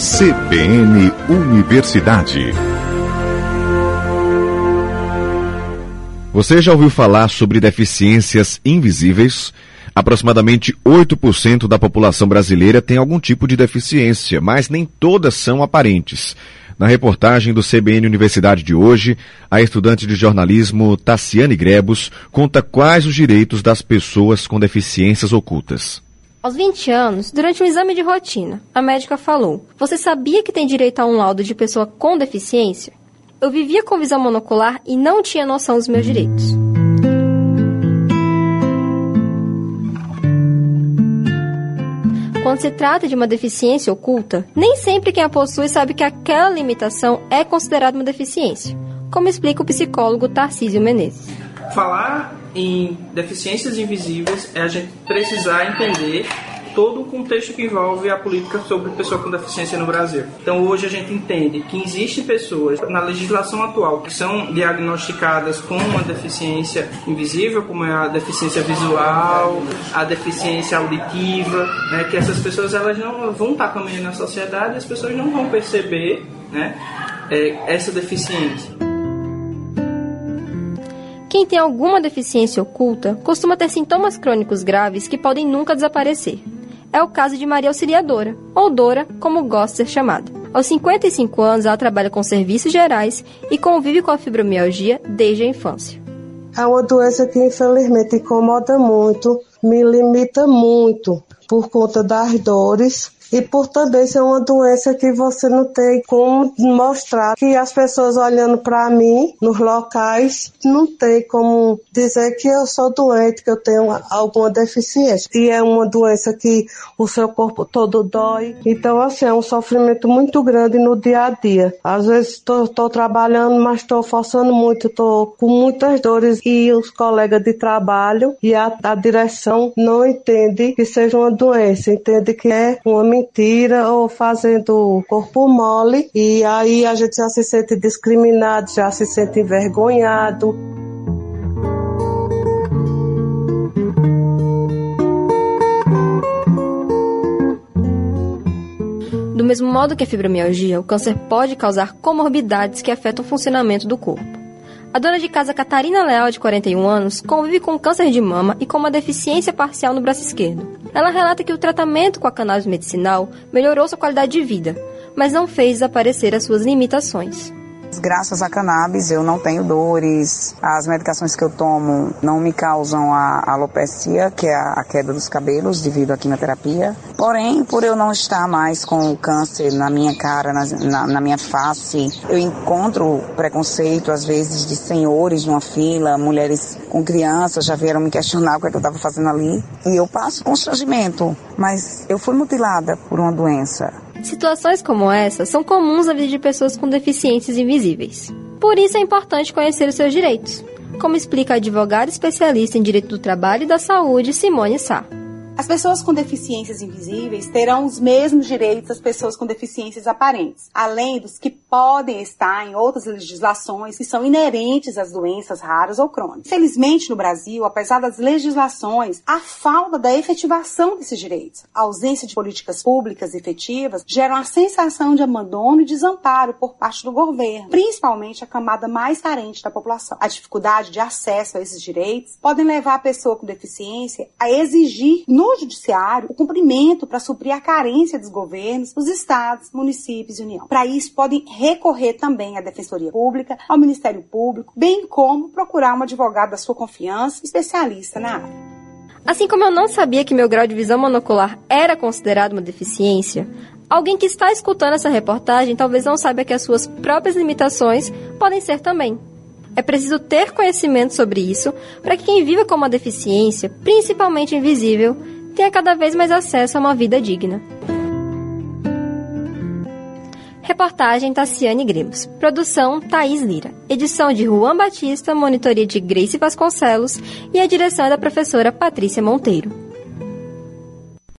CBN Universidade. Você já ouviu falar sobre deficiências invisíveis? Aproximadamente 8% da população brasileira tem algum tipo de deficiência, mas nem todas são aparentes. Na reportagem do CBN Universidade de hoje, a estudante de jornalismo Tassiane Grebos conta quais os direitos das pessoas com deficiências ocultas. Aos 20 anos, durante um exame de rotina, a médica falou: Você sabia que tem direito a um laudo de pessoa com deficiência? Eu vivia com visão monocular e não tinha noção dos meus direitos. Quando se trata de uma deficiência oculta, nem sempre quem a possui sabe que aquela limitação é considerada uma deficiência, como explica o psicólogo Tarcísio Menezes. Falar em deficiências invisíveis é a gente precisar entender todo o contexto que envolve a política sobre pessoa com deficiência no Brasil. Então hoje a gente entende que existem pessoas na legislação atual que são diagnosticadas com uma deficiência invisível, como é a deficiência visual, a deficiência auditiva, né, que essas pessoas elas não vão estar caminhando na sociedade e as pessoas não vão perceber né, é, essa deficiência. Quem tem alguma deficiência oculta costuma ter sintomas crônicos graves que podem nunca desaparecer é o caso de Maria Auxiliadora, ou Dora, como gosta de ser chamada. Aos 55 anos, ela trabalha com serviços gerais e convive com a fibromialgia desde a infância. É uma doença que infelizmente incomoda muito, me limita muito por conta das dores e por também ser uma doença que você não tem como mostrar que as pessoas olhando para mim nos locais não tem como dizer que eu sou doente, que eu tenho alguma deficiência. E é uma doença que o seu corpo todo dói. Então, assim, é um sofrimento muito grande no dia a dia. Às vezes estou trabalhando, mas estou forçando muito, estou com muitas dores e os colegas de trabalho e a, a direção não entende que seja uma doença, entende que é uma mentira ou fazendo corpo mole e aí a gente já se sente discriminado, já se sente envergonhado. Do mesmo modo que a fibromialgia, o câncer pode causar comorbidades que afetam o funcionamento do corpo. A dona de casa Catarina Leal, de 41 anos, convive com câncer de mama e com uma deficiência parcial no braço esquerdo. Ela relata que o tratamento com a cannabis medicinal melhorou sua qualidade de vida, mas não fez desaparecer as suas limitações. Graças à cannabis eu não tenho dores, as medicações que eu tomo não me causam a alopecia, que é a queda dos cabelos devido à quimioterapia. Porém, por eu não estar mais com o câncer na minha cara, na, na, na minha face, eu encontro preconceito às vezes de senhores numa fila, mulheres com crianças já vieram me questionar o que, é que eu estava fazendo ali. E eu passo constrangimento, mas eu fui mutilada por uma doença. Situações como essa são comuns na vida de pessoas com deficiências invisíveis. Por isso é importante conhecer os seus direitos, como explica a advogada especialista em direito do trabalho e da saúde Simone Sá. As pessoas com deficiências invisíveis terão os mesmos direitos das pessoas com deficiências aparentes, além dos que podem estar em outras legislações que são inerentes às doenças raras ou crônicas. Felizmente, no Brasil, apesar das legislações, a falta da efetivação desses direitos, a ausência de políticas públicas efetivas, geram a sensação de abandono e desamparo por parte do governo, principalmente a camada mais carente da população. A dificuldade de acesso a esses direitos podem levar a pessoa com deficiência a exigir no judiciário o cumprimento para suprir a carência dos governos, dos estados, municípios e União. Para isso, podem recorrer também à Defensoria Pública, ao Ministério Público, bem como procurar um advogado da sua confiança, especialista na área. Assim como eu não sabia que meu grau de visão monocular era considerado uma deficiência, alguém que está escutando essa reportagem talvez não saiba que as suas próprias limitações podem ser também. É preciso ter conhecimento sobre isso para que quem viva com uma deficiência, principalmente invisível, tenha cada vez mais acesso a uma vida digna. Reportagem Tassiane Grimos. Produção Thaís Lira. Edição de Juan Batista, monitoria de Grace Vasconcelos e a direção é da professora Patrícia Monteiro.